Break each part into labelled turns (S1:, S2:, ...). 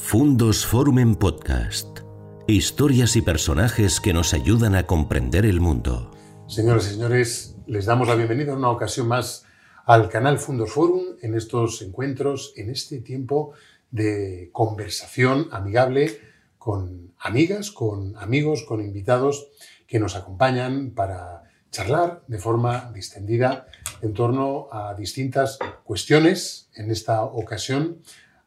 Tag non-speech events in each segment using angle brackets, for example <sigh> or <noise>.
S1: Fundos Forum en Podcast. Historias y personajes que nos ayudan a comprender el mundo.
S2: Señoras y señores, les damos la bienvenida una ocasión más al canal Fundos Forum en estos encuentros, en este tiempo de conversación amigable con amigas, con amigos, con invitados que nos acompañan para charlar de forma distendida en torno a distintas cuestiones. En esta ocasión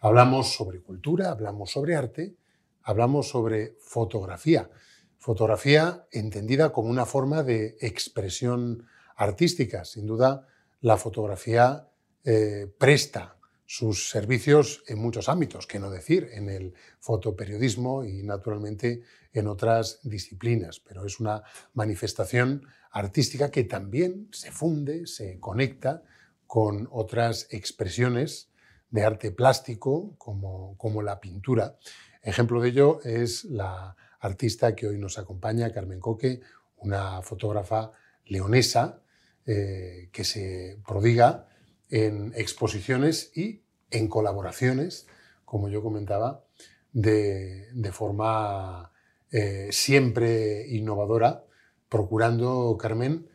S2: hablamos sobre cultura, hablamos sobre arte, hablamos sobre fotografía. Fotografía entendida como una forma de expresión artística. Sin duda, la fotografía eh, presta sus servicios en muchos ámbitos, que no decir, en el fotoperiodismo y naturalmente en otras disciplinas, pero es una manifestación artística que también se funde, se conecta con otras expresiones de arte plástico como, como la pintura. Ejemplo de ello es la artista que hoy nos acompaña, Carmen Coque, una fotógrafa leonesa eh, que se prodiga en exposiciones y en colaboraciones, como yo comentaba, de, forma eh, siempre innovadora, procurando, Carmen,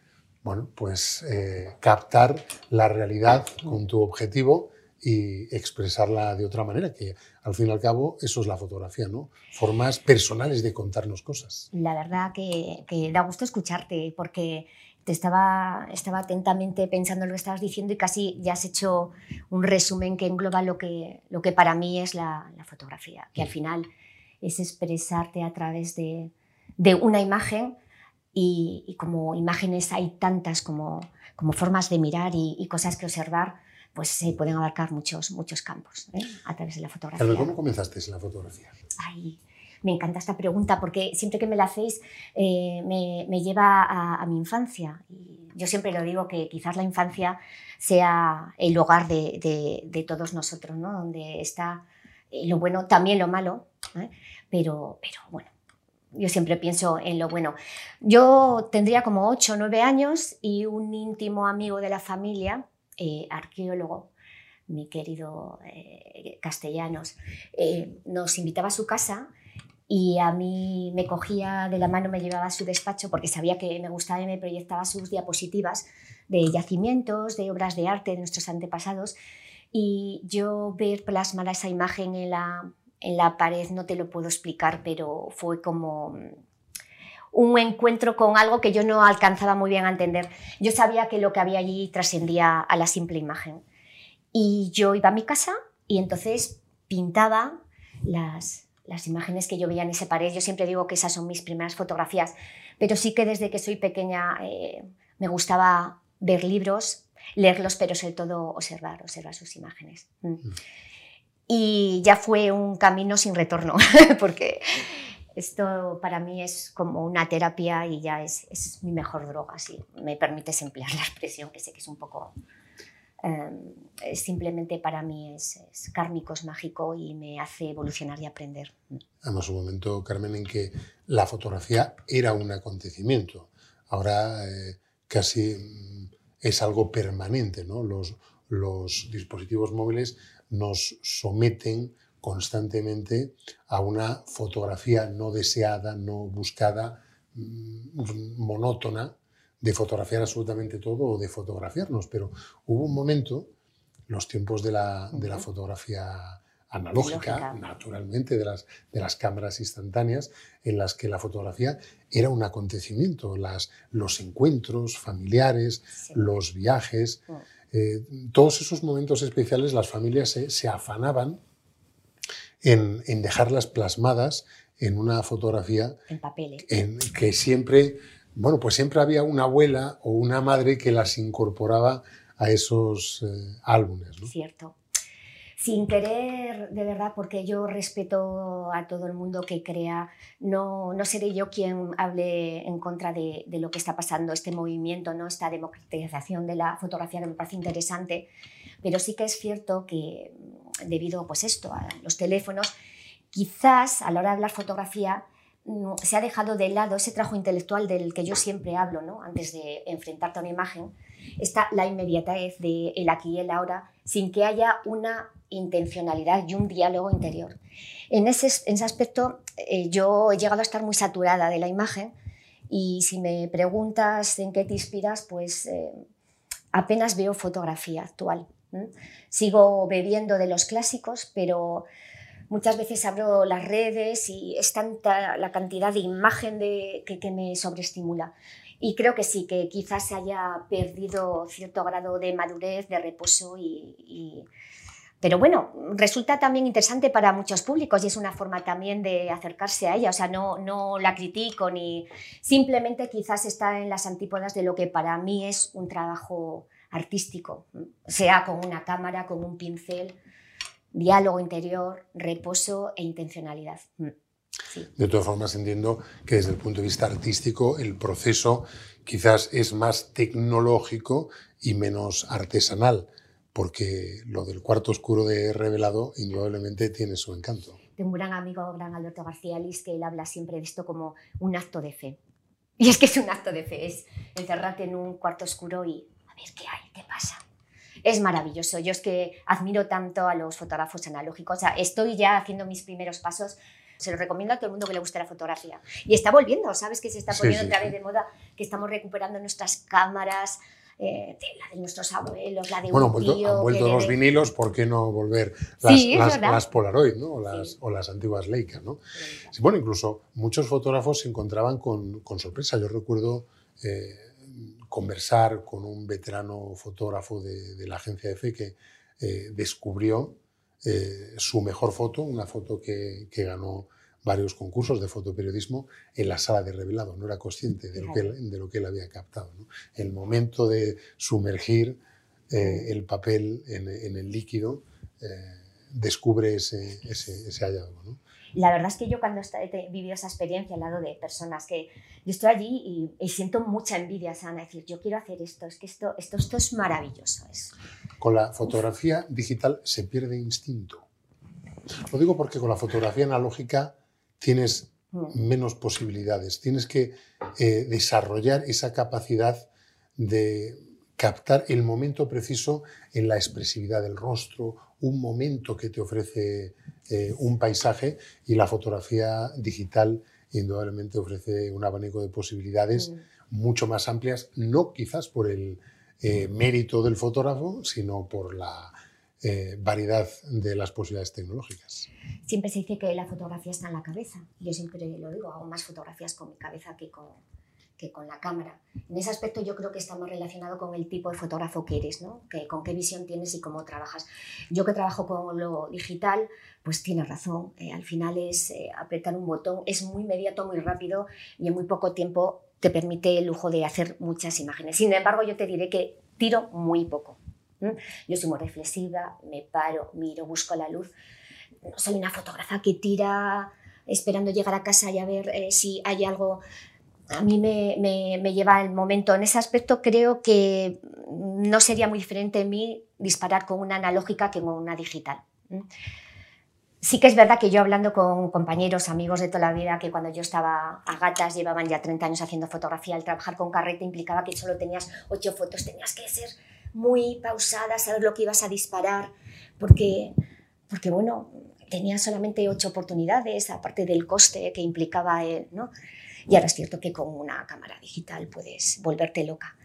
S2: bueno, pues eh, captar la realidad con tu objetivo y expresarla de otra manera, que al fin y al cabo eso es la fotografía, ¿no? Formas personales de contarnos cosas.
S3: La verdad que, que da gusto escucharte, porque te estaba, estaba atentamente pensando en lo que estabas diciendo y casi ya has hecho un resumen que engloba lo que, lo que para mí es la, la fotografía, que al final es expresarte a través de, de una imagen y, y, como imágenes hay tantas como, como formas de mirar y, y cosas que observar, pues se pueden abarcar muchos, muchos campos ¿eh? a través de la fotografía.
S2: ¿Cómo comenzaste en la fotografía?
S3: Ay, me encanta esta pregunta porque siempre que me la hacéis eh, me, me, lleva a, a, mi infancia. Y yo siempre lo digo que quizás la infancia sea el hogar de, de, de todos nosotros, ¿no? donde está eh, lo bueno, también lo malo, ¿eh? pero, pero bueno, yo siempre pienso en lo bueno. Yo tendría como 8 o 9 años y un íntimo amigo de la familia, eh, arqueólogo, mi querido eh, Castellanos, eh, nos invitaba a su casa y a mí me cogía de la mano, me llevaba a su despacho porque sabía que me gustaba y me proyectaba sus diapositivas de yacimientos, de obras de arte de nuestros antepasados. Y yo ver plasmar esa imagen en la, en la pared no te lo puedo explicar, pero fue como un encuentro con algo que yo no alcanzaba muy bien a entender. Yo sabía que lo que había allí trascendía a la simple imagen. Y yo iba a mi casa y entonces pintaba las, las imágenes que yo veía en ese pared. Yo siempre digo que esas son mis primeras fotografías, pero sí que desde que soy pequeña eh, me gustaba ver libros, leerlos, pero sobre todo observar, observar sus imágenes. Mm. Y ya fue un camino sin retorno, <laughs> porque esto para mí es como una terapia y ya es, mi mejor droga, si me permites emplear <laughs> la expresión, que sé que es un poco... Eh, simplemente para mí es, kármico, es mágico y me hace evolucionar y aprender.
S2: Además, un momento, Carmen, en que la fotografía era un acontecimiento. Ahora eh, casi es algo permanente, ¿no? Los dispositivos móviles nos someten constantemente a una fotografía no deseada, no buscada, mm, monótona, de fotografiar absolutamente todo o de fotografiarnos. Pero hubo un momento, los tiempos de la, de la fotografía analógica, Lógica. naturalmente, de las, de las cámaras instantáneas, en las que la fotografía era un acontecimiento, las, los encuentros familiares, sí. los viajes, sí. eh, todos esos momentos especiales las familias se, se afanaban en, en, dejarlas plasmadas en una fotografía
S3: en papeles.
S2: En, que siempre, bueno, pues siempre había una abuela o una madre que las incorporaba a esos eh, álbumes. ¿no?
S3: Cierto sin querer, de verdad, porque yo respeto a todo el mundo que crea, no, no seré yo quien hable en contra de, de, lo que está pasando, este movimiento, ¿no? esta democratización de la fotografía que me parece interesante, pero sí que es cierto que debido pues esto, a los teléfonos, quizás a la hora de hablar fotografía mm, se ha dejado de lado ese trabajo intelectual del que yo siempre hablo, ¿no? antes de enfrentarte a una imagen, está la inmediatez del el aquí y el ahora, sin que haya una intencionalidad y un diálogo interior. En ese, en ese aspecto eh, yo he llegado a estar muy saturada de la imagen y si me preguntas en qué te inspiras, pues eh, apenas veo fotografía actual. Sigo bebiendo de los clásicos, pero muchas veces abro las redes y es tanta la cantidad de imagen de, que, me sobreestimula. Y creo que sí, que quizás se haya perdido cierto grado de madurez, de reposo y pero bueno, resulta también interesante para muchos públicos y es una forma también de acercarse a ella. O sea, no, no la critico ni simplemente quizás está en las antípodas de lo que para mí es un trabajo artístico, sea con una cámara, con un pincel, diálogo interior, reposo e intencionalidad. Mm,
S2: de todas formas, entiendo que desde el punto de vista artístico el proceso quizás es más tecnológico y menos artesanal porque lo del cuarto oscuro de Revelado indudablemente tiene su encanto.
S3: Tengo un gran amigo, gran Alberto García Lis, que él habla siempre de esto como un acto de fe. <laughs> Y es que es un acto de fe, es encerrarte en un cuarto oscuro y a ver qué hay, qué pasa. Es maravilloso. Yo es que admiro tanto a los fotógrafos analógicos. O sea, estoy ya haciendo mis primeros pasos se lo recomiendo a todo el mundo que le guste la fotografía. Y está volviendo, ¿sabes? Que se está poniendo otra vez de moda, que estamos recuperando nuestras cámaras, eh, la de nuestros abuelos, la de
S2: bueno,
S3: un
S2: vuelto,
S3: tío.
S2: han vuelto los vinilos, ¿por qué no volver las, las, Polaroid ¿no? o, las, o las antiguas Leica? ¿no? Sí, bueno, incluso muchos fotógrafos se encontraban con, con sorpresa. Yo recuerdo eh, conversar con un veterano fotógrafo de, de la agencia EFE que eh, descubrió su mejor foto, una foto que, que ganó varios concursos de fotoperiodismo en la sala de revelado, no era consciente de lo que, él, de lo que él había captado. El momento de sumergir eh, el papel en, el líquido eh, descubre ese, ese, hallazgo.
S3: La verdad es que yo cuando he vivido esa experiencia al lado de personas que yo estoy allí y, siento mucha envidia, se van a decir, yo quiero hacer esto, es que esto, esto, esto es maravilloso. Es...
S2: Con la fotografía digital se pierde instinto. Lo digo porque con la fotografía analógica tienes mm. menos posibilidades, tienes que eh, desarrollar esa capacidad de captar el momento preciso en la expresividad del rostro, un momento que te ofrece eh, un paisaje y la fotografía digital indudablemente ofrece un abanico de posibilidades mm. mucho más amplias, no quizás por el eh, mérito del fotógrafo, sino por la variedad de las posibilidades tecnológicas.
S3: Siempre se dice que la fotografía está en la cabeza. Yo siempre lo digo, hago más fotografías con mi cabeza que con, que con la cámara. En ese aspecto yo creo que está más relacionado con el tipo de fotógrafo que eres, ¿no? que, con qué visión tienes y cómo trabajas. Yo que trabajo con lo digital, pues tienes razón. Eh, al final es eh, apretar un botón, es muy inmediato, muy rápido y en muy poco tiempo te permite el lujo de hacer muchas imágenes. Sin embargo, yo te diré que tiro muy poco. Yo soy muy reflexiva, me paro, miro, busco la luz. No soy una fotógrafa que tira esperando llegar a casa y a ver eh, si hay algo. A mí me, me, lleva el momento. En ese aspecto creo que no sería muy diferente en mí disparar con una analógica que con una digital. Sí que es verdad que yo hablando con compañeros, amigos de toda la vida, que cuando yo estaba a gatas llevaban ya 30 años haciendo fotografía, el trabajar con carrete implicaba que solo tenías 8 fotos, tenías que ser muy pausada, saber lo que ibas a disparar, porque, porque bueno, tenía solamente ocho oportunidades, aparte del coste que implicaba él, ¿no? Y ahora es cierto que con una cámara digital puedes volverte loca.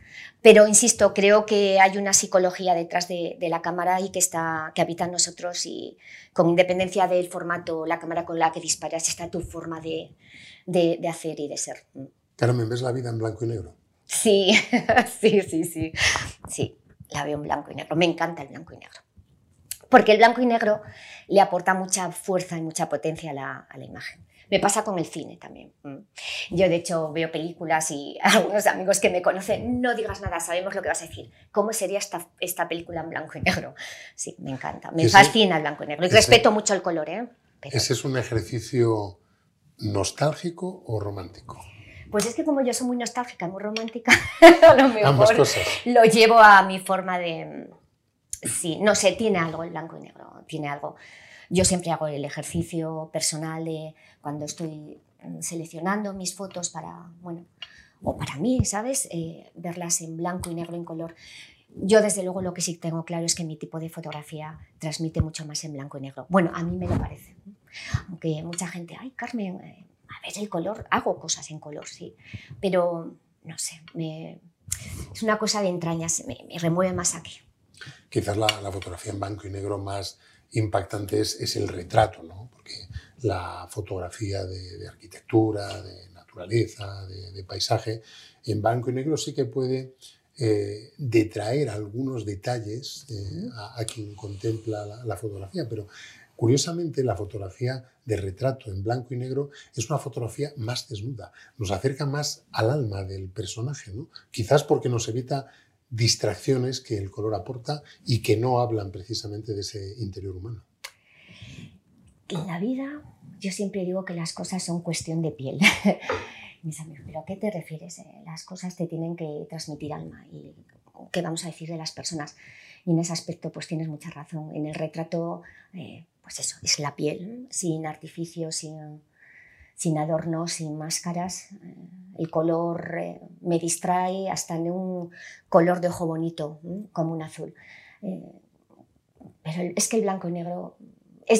S3: Pero insisto, creo que hay una psicología detrás de, la cámara y que, está, que habita en nosotros y con independencia del formato, la cámara con la que disparas, está tu forma de, de, de hacer y de ser.
S2: Carmen, ¿ves la vida en blanco y negro?
S3: Sí, <laughs> sí, sí, sí. Sí, la veo en blanco y negro. Me encanta el blanco y negro. Porque el blanco y negro le aporta mucha fuerza y mucha potencia a la, a la imagen. Me pasa con el cine también. Mm. Yo, de hecho, veo películas y <laughs> algunos amigos que me conocen, no digas nada, sabemos lo que vas a decir. ¿Cómo sería esta, esta película en blanco y negro? <laughs> Sí, me encanta. Me fascina el blanco y negro. Y respeto mucho el color, ¿eh?
S2: ¿Ese es un ejercicio nostálgico o romántico?
S3: Pues es que como yo soy muy nostálgica, muy romántica, <laughs> a lo mejor lo llevo a mi forma de... Sí, no sé, tiene algo el blanco y negro, tiene algo. Yo siempre hago el ejercicio personal de cuando estoy seleccionando mis fotos para, bueno, o para mí, ¿sabes? Eh, verlas en blanco y negro, en color. yo desde luego lo que sí tengo claro es que mi tipo de fotografía transmite mucho más en blanco y negro. Bueno, a mí me lo parece. Aunque mucha gente, ay Carmen, eh, a ver el color, hago cosas en color, sí, pero no sé, es una cosa de entrañas, me, remueve más aquí.
S2: Quizás la, fotografía en blanco y negro más impactante es, el retrato, ¿no? porque la fotografía de, arquitectura, de naturaleza, de, paisaje, en blanco y negro sí que puede eh, detraer algunos detalles eh, a, quien contempla la, fotografía, pero Curiosamente, la fotografía de retrato en blanco y negro es una fotografía más desnuda, nos acerca más al alma del personaje, ¿no? quizás porque nos evita distracciones que el color aporta y que no hablan precisamente de ese interior humano.
S3: En la vida yo siempre digo que las cosas son cuestión de piel. <laughs> Mis amigos, ¿pero a qué te refieres? Eh, las cosas te tienen que transmitir alma y qué vamos a decir de las personas. Y en ese aspecto pues tienes mucha razón. En el retrato eh, pues eso, es la piel, sin artificios, sin, sin adornos, sin máscaras. Eh, el color eh, me distrae hasta en un color de ojo bonito, como un azul. Eh, pero es que el blanco y negro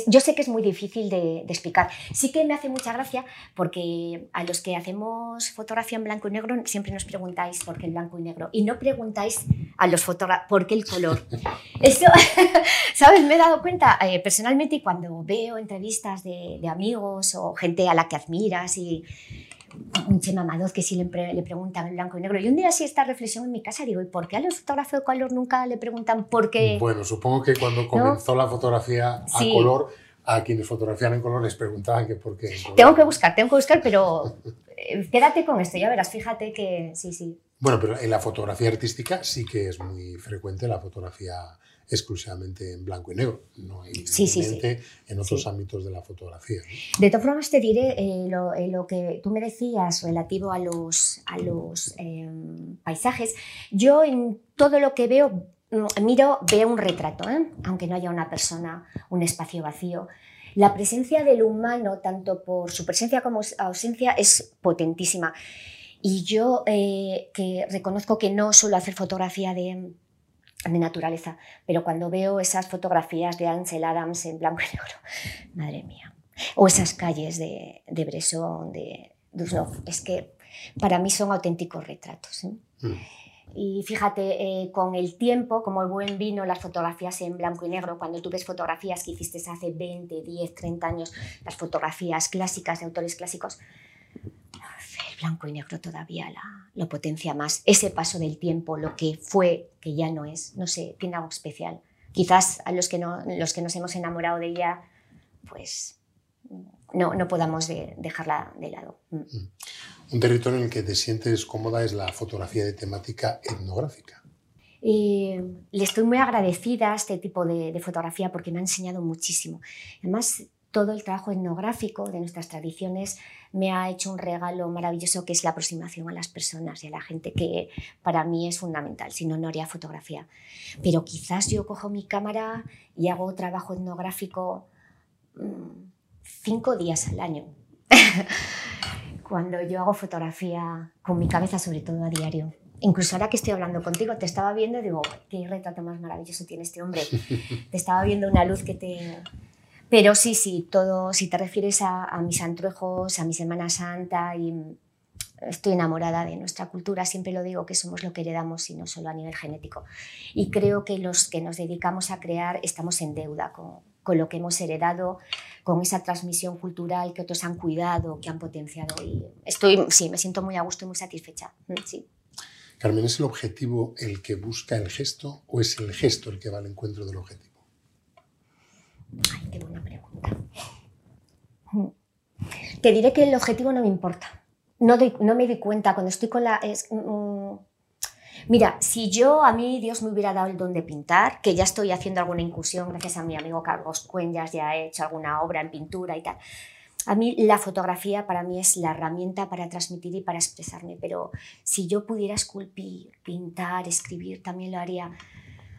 S3: yo sé que es muy difícil de, explicar. Sí que me hace mucha gracia porque a los que hacemos fotografía en blanco y negro siempre nos preguntáis por qué el blanco y negro y no preguntáis a los fotógrafos por qué el color. <laughs> Eso, <laughs> ¿sabes? Me he dado cuenta eh, personalmente cuando veo entrevistas de, de amigos o gente a la que admiras y un Chema Madoz que sí le, le, preguntan en blanco y negro. Y un día sí esta reflexión en mi casa, digo, ¿y por qué a los fotógrafos de color nunca le preguntan por qué?
S2: Bueno, supongo que cuando comenzó la fotografía a color, a quienes fotografían en color les preguntaban que por qué.
S3: Tengo que buscar, tengo que buscar, pero eh, quédate con esto, ya verás, fíjate que sí, sí.
S2: Bueno, pero en la fotografía artística sí que es muy frecuente la fotografía exclusivamente en blanco y negro, no sí, en otros ámbitos de la fotografía.
S3: De todas formas, te diré eh, eh, lo, que tú me decías relativo a los, a los em, paisajes. Yo en todo lo que veo, mm, miro, veo un retrato, ¿eh? aunque no haya una persona, un espacio vacío. La presencia del humano, tanto por su presencia como ausencia, es potentísima. Y yo que reconozco que no suelo hacer fotografía de, de naturaleza. Pero cuando veo esas fotografías de Ansel Adams en blanco y negro, <laughs> madre mía, o esas calles de, de Bresson, de Dusnov, es que para mí son auténticos retratos. ¿eh? Mm. Y fíjate, eh, con el tiempo, como el buen vino, las fotografías en blanco y negro, cuando tú ves fotografías que hiciste hace 20, 10, 30 años, las fotografías clásicas de autores clásicos, blanco y negro todavía la, lo potencia más. Ese paso del tiempo, lo que fue, que ya no es, no sé, tiene algo especial. Quizás a los que, no, los que nos hemos enamorado de ella, pues no, no podamos dejarla de lado. Mm. Mm.
S2: Un territorio en el que te sientes cómoda es la fotografía de temática etnográfica.
S3: le estoy muy agradecida a este tipo de, de, fotografía porque me ha enseñado muchísimo. Además, todo el trabajo etnográfico de nuestras tradiciones me ha hecho un regalo maravilloso que es la aproximación a las personas y a la gente, que para mí es fundamental, si no, no haría fotografía. Pero quizás yo cojo mi cámara y hago trabajo etnográfico mm, cinco días al año. <laughs> Cuando yo hago fotografía con mi cabeza, sobre todo a diario. Incluso ahora que estoy hablando contigo, te estaba viendo y digo, qué retrato más maravilloso tiene este hombre. <laughs> te estaba viendo una luz que te, pero sí, sí, todo, si te refieres a, mis antruejos, a mi Semana Santa, y estoy enamorada de nuestra cultura, siempre lo digo que somos lo que heredamos y no solo a nivel genético. Y creo que los que nos dedicamos a crear estamos en deuda con, con lo que hemos heredado, con esa transmisión cultural que otros han cuidado, que han potenciado. Y estoy, sí, me siento muy a gusto y muy satisfecha. Mm, sí.
S2: Carmen, ¿es el objetivo el que busca el gesto o es el gesto el que va al encuentro del objetivo?
S3: Ay, qué buena pregunta. Te diré que el objetivo no me importa. No, no me di cuenta cuando estoy con la... Mm, mira, si yo a mí Dios me hubiera dado el don de pintar, que ya estoy haciendo alguna incursión gracias a mi amigo Carlos Cuenyas, ya he hecho alguna obra en pintura y tal. A mí la fotografía para mí es la herramienta para transmitir y para expresarme, pero si yo pudiera esculpir, pintar, escribir, también lo haría.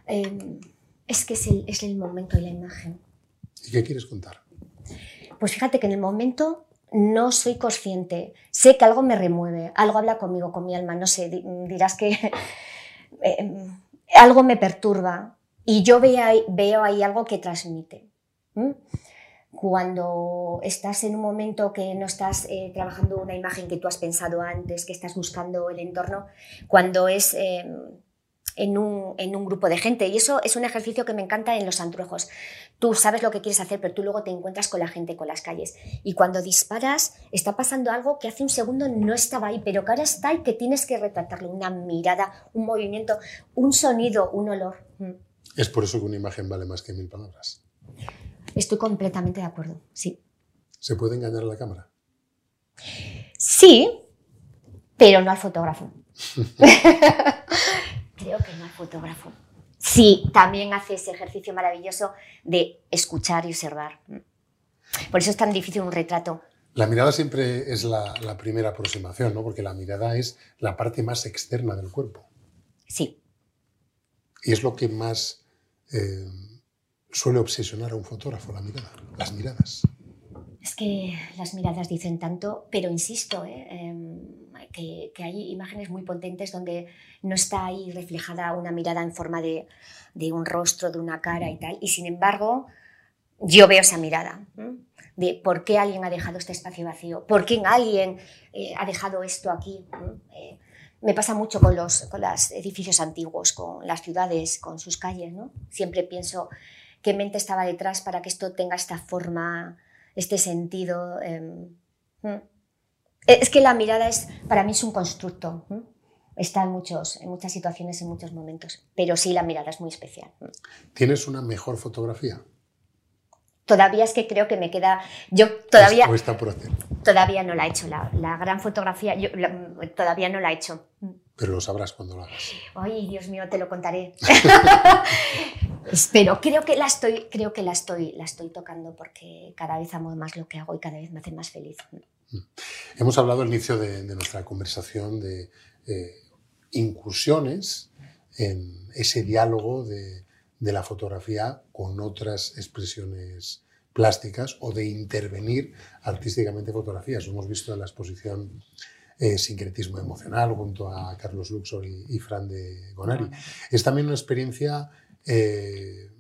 S3: Em, es que es el, es el momento y la imagen.
S2: ¿Y qué quieres contar?
S3: Pues fíjate que en el momento no soy consciente. Sé que algo me remueve, algo habla conmigo, con mi alma. No sé, dirás que... <laughs> Eh, algo me perturba y yo veo ahí, veo ahí algo que transmite. Cuando estás en un momento que no estás eh, trabajando una imagen que tú has pensado antes, que estás buscando el entorno, cuando es em, en, un, en, un, grupo de gente. Y eso es un ejercicio que me encanta en los antruejos. Tú sabes lo que quieres hacer, pero tú luego te encuentras con la gente, con las calles. Y cuando disparas, está pasando algo que hace un segundo no estaba ahí, pero que ahora está y que tienes que retratarlo. Una mirada, un movimiento, un sonido, un olor. Mm.
S2: Es por eso que una imagen vale más que mil palabras.
S3: Estoy completamente de acuerdo, sí.
S2: ¿Se puede engañar a la cámara?
S3: Sí, pero no al fotógrafo. <laughs> Creo que no al fotógrafo. Sí, también hace ese ejercicio maravilloso de escuchar y observar. Por eso es tan difícil un retrato.
S2: La mirada siempre es la, primera aproximación, ¿no? Porque la mirada es la parte más externa del cuerpo.
S3: Sí.
S2: Y es lo que más eh, suele obsesionar a un fotógrafo, la mirada, las miradas.
S3: Es que las miradas dicen tanto, pero insisto, ¿eh? em, que, hay imágenes muy potentes donde no está ahí reflejada una mirada en forma de, un rostro, de una cara y tal, y sin embargo yo veo esa mirada de por qué alguien ha dejado este espacio vacío, por qué alguien eh, ha dejado esto aquí. Eh, me pasa mucho con los, con los edificios antiguos, con las ciudades, con sus calles. ¿no? Siempre pienso qué mente estaba detrás para que esto tenga esta forma, este sentido. Em, es que la mirada es, para mí es un constructo. Está en, muchos, en muchas situaciones, en muchos momentos. Pero sí, la mirada es muy especial.
S2: ¿Tienes una mejor fotografía?
S3: Todavía es que creo que me queda. Yo todavía.
S2: ¿O está por hacer?
S3: Todavía no la he hecho. La, gran fotografía, yo todavía no la he hecho.
S2: Pero lo sabrás cuando lo hagas.
S3: Ay, Dios mío, te lo contaré. <laughs> Espero, creo que la estoy, creo que la estoy, la estoy tocando porque cada vez amo más lo que hago y cada vez me hace más feliz. Mm.
S2: Hemos hablado al inicio de, nuestra conversación de eh, incursiones en ese diálogo de, de la fotografía con otras expresiones plásticas o de intervenir artísticamente fotografías. Lo hemos visto en la exposición eh, Sincretismo Emocional junto a Carlos Luxor y, Fran de Gonari. Es también una experiencia eh,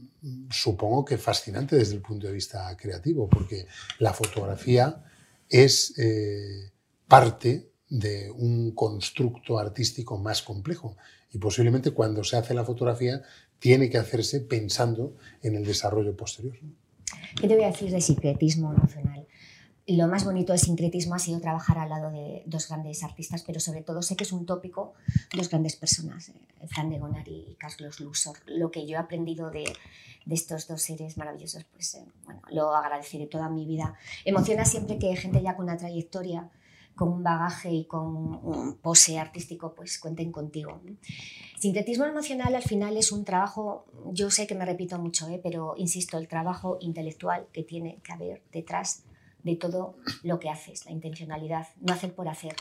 S2: supongo que fascinante desde el punto de vista creativo, porque la fotografía es eh, parte de un constructo artístico más complejo y posiblemente cuando se hace la fotografía tiene que hacerse pensando en el desarrollo posterior.
S3: ¿Qué te voy a decir de sincretismo emocional? Lo más bonito del sincretismo ha sido trabajar al lado de dos grandes artistas, pero sobre todo sé que es un tópico, dos grandes personas, eh, Fran de Gonari y Carlos Lusor. Lo que yo he aprendido de, de estos dos seres maravillosos, pues eh, bueno, lo agradeceré toda mi vida. Emociona siempre que gente ya con una trayectoria, con un bagaje y con un pose artístico, pues cuenten contigo. Sincretismo emocional al final es un trabajo, yo sé que me repito mucho, ¿eh? pero insisto, el trabajo intelectual que tiene que haber detrás de todo lo que haces, la intencionalidad, no hacer por hacer.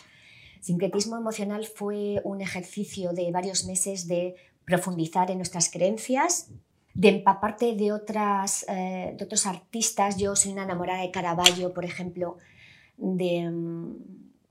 S3: Sincretismo emocional fue un ejercicio de varios meses de profundizar en nuestras creencias, de empaparte de, otras, eh, de otros artistas. Yo soy una enamorada de Caravaggio, por ejemplo, de mm,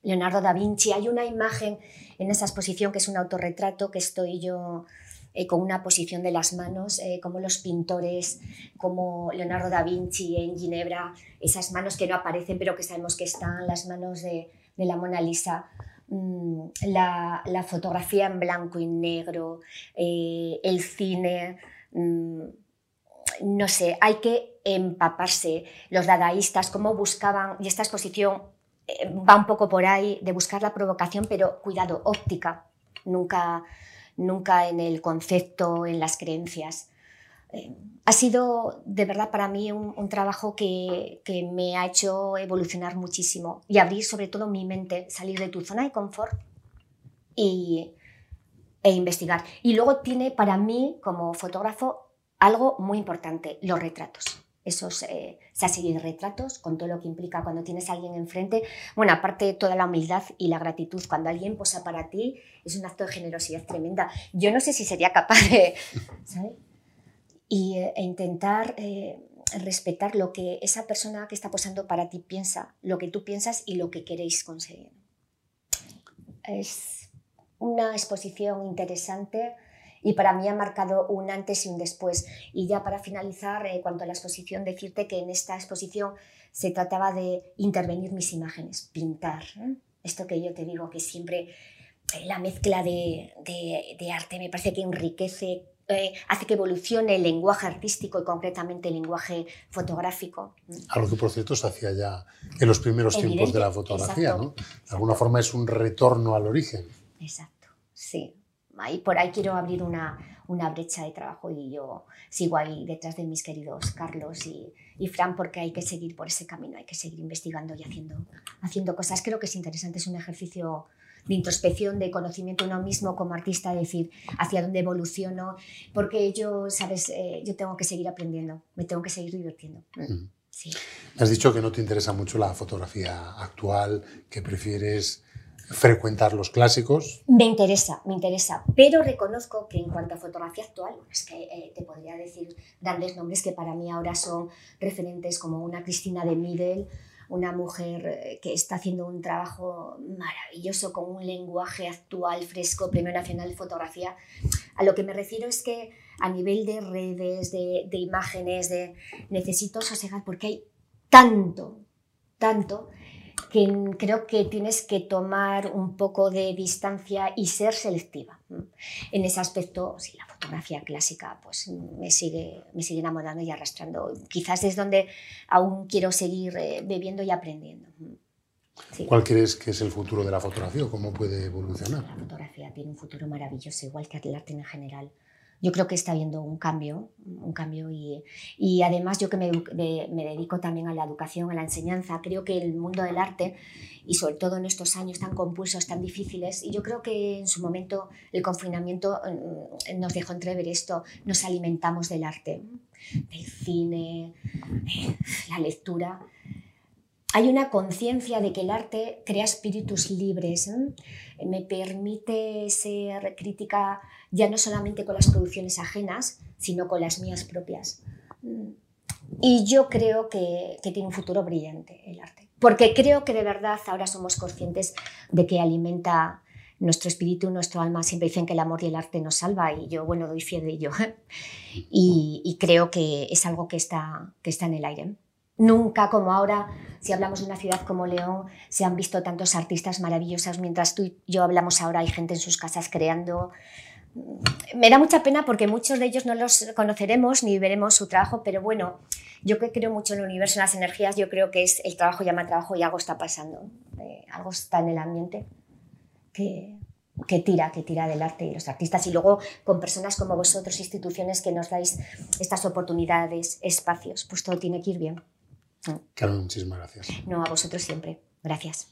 S3: Leonardo da Vinci. Hay una imagen en esa exposición que es un autorretrato que estoy yo eh, con una posición de las manos, eh, como los pintores, como Leonardo da Vinci en Ginebra, esas manos que no aparecen pero que sabemos que están, las manos de, la Mona Lisa. Mm, la, fotografía en blanco y negro, eh, el cine, mm, no sé, hay que empaparse. Los dadaístas, cómo buscaban, y esta exposición va un poco por ahí, de buscar la provocación, pero cuidado, óptica, nunca nunca en el concepto, en las creencias. Eh, ha sido de verdad para mí un, trabajo que, me ha hecho evolucionar muchísimo y abrir sobre todo mi mente, salir de tu zona de confort y, e investigar. Y luego tiene para mí como fotógrafo algo muy importante, los retratos esos, eh, retratos con todo lo que implica cuando tienes a alguien enfrente. Bueno, aparte de toda la humildad y la gratitud, cuando alguien posa para ti, es un acto de generosidad tremenda. Yo no sé si sería capaz de, <laughs> ¿sabes? Y, eh, e intentar eh, respetar lo que esa persona que está posando para ti piensa, lo que tú piensas y lo que queréis conseguir. Es una exposición interesante y para mí ha marcado un antes y un después. Y ya para finalizar, eh, cuanto a la exposición, decirte que en esta exposición se trataba de intervenir mis imágenes, pintar. ¿eh? Esto que yo te digo, que siempre eh, la mezcla de, de, arte me parece que enriquece, eh, hace que evolucione el lenguaje artístico y concretamente el lenguaje fotográfico.
S2: Algo que, por cierto, se hacía ya en los primeros tiempos de la fotografía, ¿no? De alguna forma es un retorno al origen.
S3: Exacto, sí. Ahí, por ahí quiero abrir una, una brecha de trabajo y yo sigo ahí detrás de mis queridos Carlos y, y, Fran porque hay que seguir por ese camino, hay que seguir investigando y haciendo, haciendo cosas. Creo que es interesante, es un ejercicio de introspección, de conocimiento uno mismo como artista, decir hacia dónde evoluciono, porque yo, sabes, eh, yo tengo que seguir aprendiendo, me tengo que seguir divirtiendo. Mm. Sí.
S2: Has dicho que no te interesa mucho la fotografía actual, que prefieres frecuentar los clásicos?
S3: Me interesa, me interesa, pero reconozco que en cuanto a fotografía actual, es que eh, te podría decir grandes nombres que para mí ahora son referentes como una Cristina de Miguel, una mujer eh, que está haciendo un trabajo maravilloso con un lenguaje actual, fresco, Premio Nacional de Fotografía. A lo que me refiero es que a nivel de redes, de, imágenes, de, necesito sosegar porque hay tanto, tanto que creo que tienes que tomar un poco de distancia y ser selectiva. En ese aspecto, sí, la fotografía clásica pues, me, sigue, me sigue enamorando y arrastrando. Quizás es donde aún quiero seguir eh, bebiendo y aprendiendo.
S2: ¿Cuál crees que es el futuro de la fotografía o cómo puede evolucionar?
S3: La fotografía tiene un futuro maravilloso, igual que el arte en general yo creo que está habiendo un cambio, un cambio y, y además yo que me, me, dedico también a la educación, a la enseñanza, creo que el mundo del arte y sobre todo en estos años tan compulsos, tan difíciles, y yo creo que en su momento el confinamiento mm, nos dejó entrever esto, nos alimentamos del arte, del cine, la lectura. Hay una conciencia de que el arte crea espíritus libres, me permite ser crítica ya no solamente con las producciones ajenas, sino con las mías propias. Y yo creo que, tiene un futuro brillante el arte, porque creo que de verdad ahora somos conscientes de que alimenta nuestro espíritu, nuestro alma. Siempre dicen que el amor y el arte nos salva y yo, bueno, doy fe de ello. <laughs> y, y creo que es algo que está, que está en el aire. Nunca como ahora, si hablamos de una ciudad como León, se han visto tantos artistas maravillosos, mientras tú y yo hablamos ahora, hay gente en sus casas creando. Me da mucha pena porque muchos de ellos no los conoceremos ni veremos su trabajo, pero bueno, yo que creo mucho en el universo, en las energías, yo creo que es el trabajo llama trabajo y algo está pasando, eh, algo está en el ambiente que, que tira, que tira del arte y los artistas. Y luego con personas como vosotros, instituciones que nos dais estas oportunidades, espacios, pues todo tiene que ir bien.
S2: Carmen, muchísimas gracias.
S3: No, a vosotros siempre. Gracias.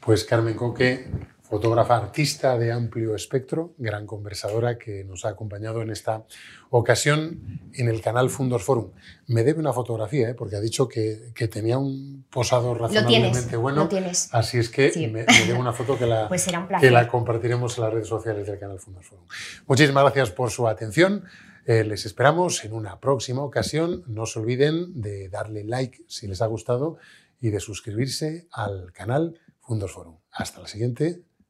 S2: Pues Carmen Coque, fotógrafa artista de amplio espectro, gran conversadora que nos ha acompañado en esta ocasión en el canal Fundos Forum. Me debe una fotografía, ¿eh? porque ha dicho que, tenía un posado razonablemente bueno.
S3: Lo tienes.
S2: Así es que me, debe una foto que la, <laughs>
S3: pues
S2: que la compartiremos en las redes sociales del canal Fundos Forum. Muchísimas gracias por su atención. Eh, les esperamos en una próxima ocasión. No se olviden de darle like si les ha gustado y de suscribirse al canal Fundos Forum. Hasta la siguiente.